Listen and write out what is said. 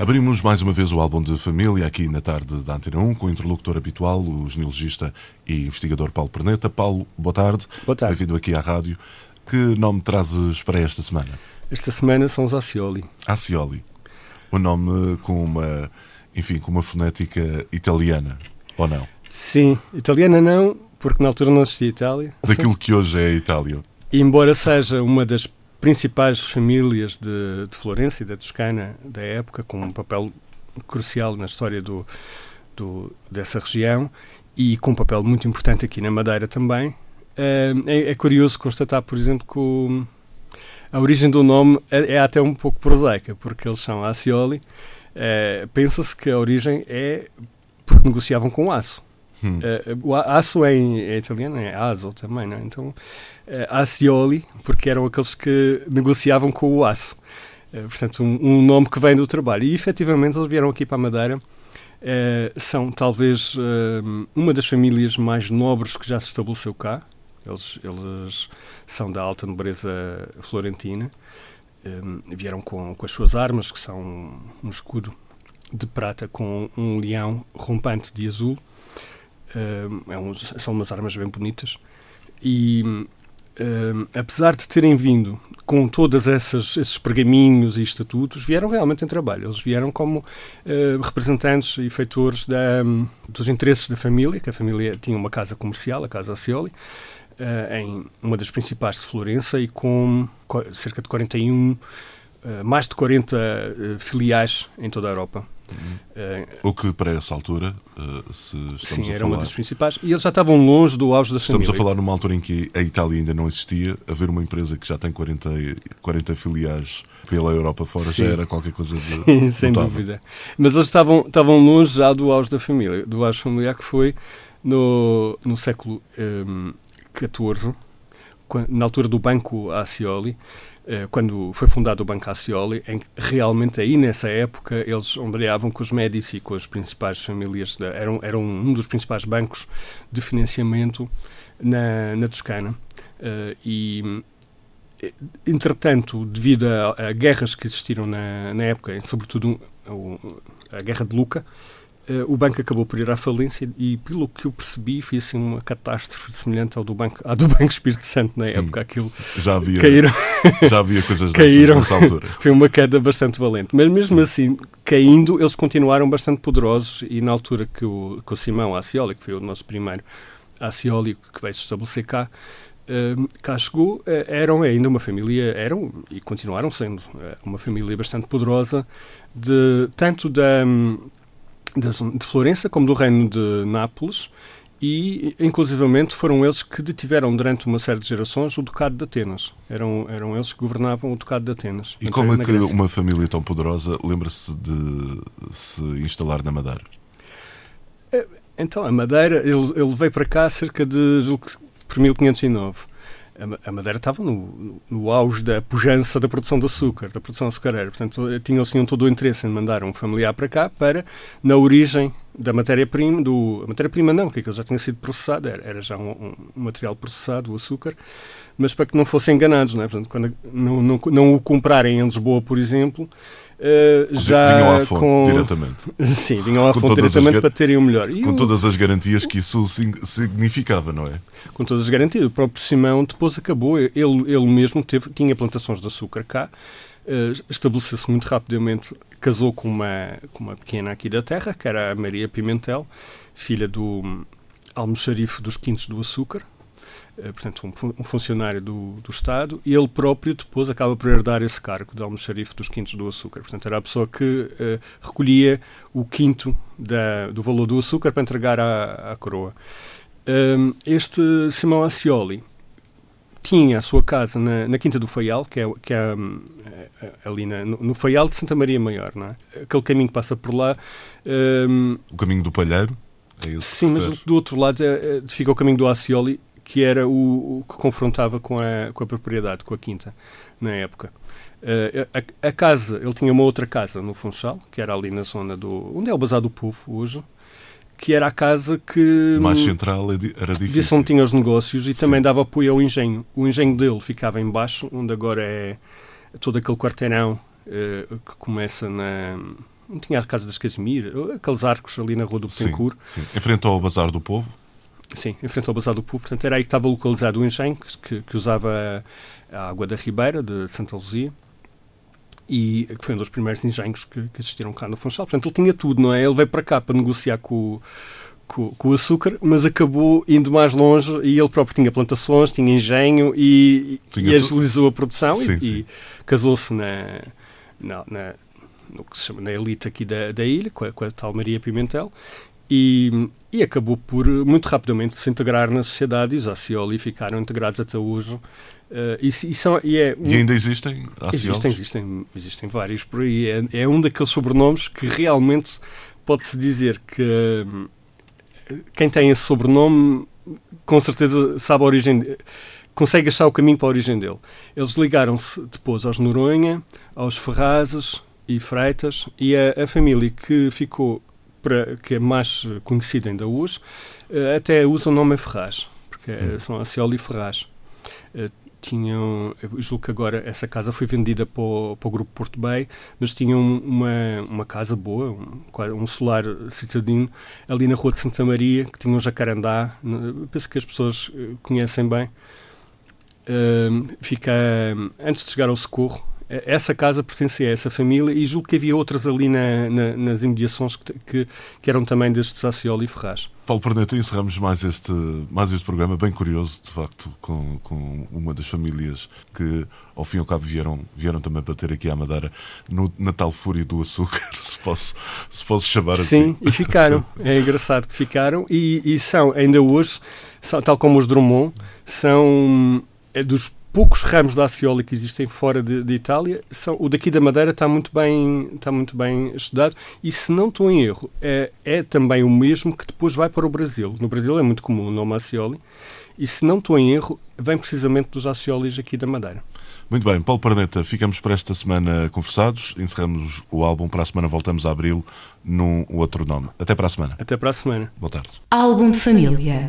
Abrimos mais uma vez o álbum de família aqui na tarde da Antena 1 com o interlocutor habitual, o genealogista e investigador Paulo Perneta. Paulo, boa tarde. Boa tarde. Bem-vindo aqui à rádio. Que nome trazes para esta semana? Esta semana são os Acioli. Acioli. O nome com uma, enfim, com uma fonética italiana, ou não? Sim, italiana não, porque na altura não existia Itália. Daquilo que hoje é a Itália. E embora seja uma das principais famílias de, de Florença e da Toscana da época, com um papel crucial na história do, do, dessa região e com um papel muito importante aqui na Madeira também. É, é curioso constatar, por exemplo, que o, a origem do nome é, é, até um pouco prosaica, porque eles são Acioli. É, Pensa-se que a origem é porque negociavam com aço. Hum. Uh, o aço é em, é italiano, é aso também, não é? Então, uh, acioli, porque eram aqueles que negociavam com o aço. Uh, portanto, um, um, nome que vem do trabalho. E, efetivamente, eles vieram aqui para a Madeira. são, talvez, uma das famílias mais nobres que já se estabeleceu cá. Eles, eles são da alta nobreza florentina. vieram com, com as suas armas, que são um escudo de prata com um leão rompante de azul é um, são umas armas bem bonitas. E uh, apesar de terem vindo com todos esses pergaminhos e estatutos, vieram realmente em trabalho. Eles vieram como uh, representantes e feitores da, um, dos interesses da família, que a família tinha uma casa comercial, a Casa Acioli, em uma das principais de Florença e com cerca de 41, mais de 40 filiais em toda a Europa. O que para essa altura, uh, se estamos Sim, a era falar... uma das principais. E eles já estavam longe do auge da Estamos família. a falar numa altura em que a Itália ainda não existia. Haver uma empresa que já tem 40, 40 filiais pela Europa fora Sim. já era qualquer coisa de. Sim, sem notável. dúvida. Mas eles estavam, estavam longe já do auge da família, do auge familiar que foi no, no século XIV, um, na altura do Banco Acioli. Eh, quando foi fundado o Banco Acioli, em que realmente aí nessa época eles ombreavam com os Médici e com as principais famílias, da, eram, eram um dos principais bancos de financiamento na, na Toscana. Uh, e, entretanto, devido a, a, guerras que existiram na, na época, sobretudo a Guerra de Luca, Uh, o banco acabou por ir à falência e, pelo que eu percebi, foi assim uma catástrofe semelhante ao do Banco, à do banco Espírito Santo na época. Aquilo já havia, caíram, já havia coisas caíram, nessa altura. Foi uma queda bastante valente. Mas mesmo Sim. assim, caindo, eles continuaram bastante poderosos e na altura que o, que o Simão Acioli, que foi o nosso primeiro Acioli que veio se estabelecer cá, uh, cá chegou, uh, eram ainda uma família, eram e continuaram sendo uh, uma família bastante poderosa, de, tanto da... Um, de Florença como do reino de Nápoles e, inclusivamente, foram eles que detiveram durante uma série de gerações o Ducado de Atenas. Eram, eram eles que governavam o Ducado de Atenas. E como é que Grécia. uma família tão poderosa lembra-se de se instalar na Madeira? Então, a Madeira, ele, ele veio para cá cerca de, julgo por 1509 a Madeira estava no, no auge da pujança da produção de açúcar, da produção açucareira. Portanto, tinham, tinham todo o interesse em mandar um familiar para cá para, na origem da matéria-prima, do matéria-prima não, porque aquilo já tinha sido processado, era, era já um, um, material processado, o açúcar, mas para que não fossem enganados, não é? Portanto, quando não, não, não o comprarem em Lisboa, por exemplo, Uh, já vinham à fonte com... diretamente. Sim, vinham à fonte diretamente para terem o melhor. E com o... todas as garantias que isso significava, não é? Com todas as garantias. O próprio Simão depois acabou, ele, ele mesmo teve, tinha plantações de açúcar cá, uh, estabeleceu-se muito rapidamente, casou com uma, com uma pequena aqui da terra, que era a Maria Pimentel, filha do hum, almoxarife dos Quintos do Açúcar, eh, portanto, um, um funcionário do, do, Estado, e ele próprio depois acaba por herdar esse cargo de almoxarife dos quintos do açúcar. Portanto, era a pessoa que uh, recolhia o quinto da, do valor do açúcar para entregar à, à coroa. Um, este Simão Acioli tinha a sua casa na, na Quinta do Faial, que é, que é um, ali na, no, no Faial de Santa Maria Maior, não é? Aquele caminho que passa por lá. Um, o caminho do Palheiro? É Sim, mas do outro lado fica o caminho do Acioli, que era o, o que confrontava com a, com a propriedade, com a quinta, na época. Uh, a, a, casa, ele tinha uma outra casa no Funchal, que era ali na zona do. onde é o Bazar do Povo hoje, que era a casa que. Mais central era difícil. Disse onde tinha os negócios e Sim. também dava apoio ao engenho. O engenho dele ficava embaixo, onde agora é todo aquele quarteirão uh, que começa na. Não tinha a Casa das Casimir, aqueles arcos ali na Rua do Betancourt. Sim, sim. Enfrentou ao Bazar do Povo? Sim, enfrentou ao Bazar do Povo. Portanto, era aí que estava localizado o engenho, que, que usava a água da Ribeira, de Santa Luzia e que foi um dos primeiros engenhos que, que existiram cá no Funchal. Portanto, ele tinha tudo, não é? Ele veio para cá para negociar com, com, com, o açúcar, mas acabou indo mais longe e ele próprio tinha plantações, tinha engenho e, tinha e agilizou a produção sim, e, e casou-se na, na, na, no que se chama, na elite aqui da, da ilha, com a, com a tal Maria Pimentel, e, e acabou por muito rapidamente se integrar na sociedade e os Acioli ficaram integrados até hoje Uh, e, e, são, e, é um, e, ainda existem Existem, existem, existem vários por aí. É, é um daqueles sobrenomes que realmente pode-se dizer que uh, quem tem esse sobrenome com certeza sabe a origem, consegue achar o caminho para a origem dele. Eles ligaram-se depois aos Noronha, aos Ferrazes e Freitas e a, a família que ficou, que é mais conhecida ainda hoje, uh, até usa o nome Ferraz, porque hum. são Acioli e Ferraz tinham, eu julgo que agora essa casa foi vendida para o, para o grupo Porto Bay, mas tinham uma, uma casa boa, um, um solar citadino, ali na rua de Santa Maria, que tinha um jacarandá, penso que as pessoas eh, conhecem bem. Uh, fica antes de chegar ao socorro, essa casa pertencia a essa família e julgo que havia outras ali na, na, nas imediações que, que, que, eram também destes Sacioli e Ferraz. Paulo Perneta, encerramos mais este, mais este programa, bem curioso, de facto, com, com uma das famílias que, ao fim e ao cabo, vieram, vieram também bater aqui à Madeira no Natal Fúria do Açúcar, se posso, se posso chamar assim. Sim, e ficaram. É engraçado que ficaram e, e são, ainda hoje, são, tal como os Drummond, são é dos poucos ramos da Acioli que existem fora de, de, Itália, são, o daqui da Madeira está muito bem, está muito bem estudado e, se não estou em erro, é, é também o mesmo que depois vai para o Brasil. No Brasil é muito comum o nome Acioli e, se não estou em erro, vem precisamente dos Aciolis aqui da Madeira. Muito bem, Paulo Perneta, ficamos por esta semana conversados, encerramos o álbum, para a semana voltamos a abri-lo num outro nome. Até para a semana. Até para a semana. Boa tarde. Álbum de família.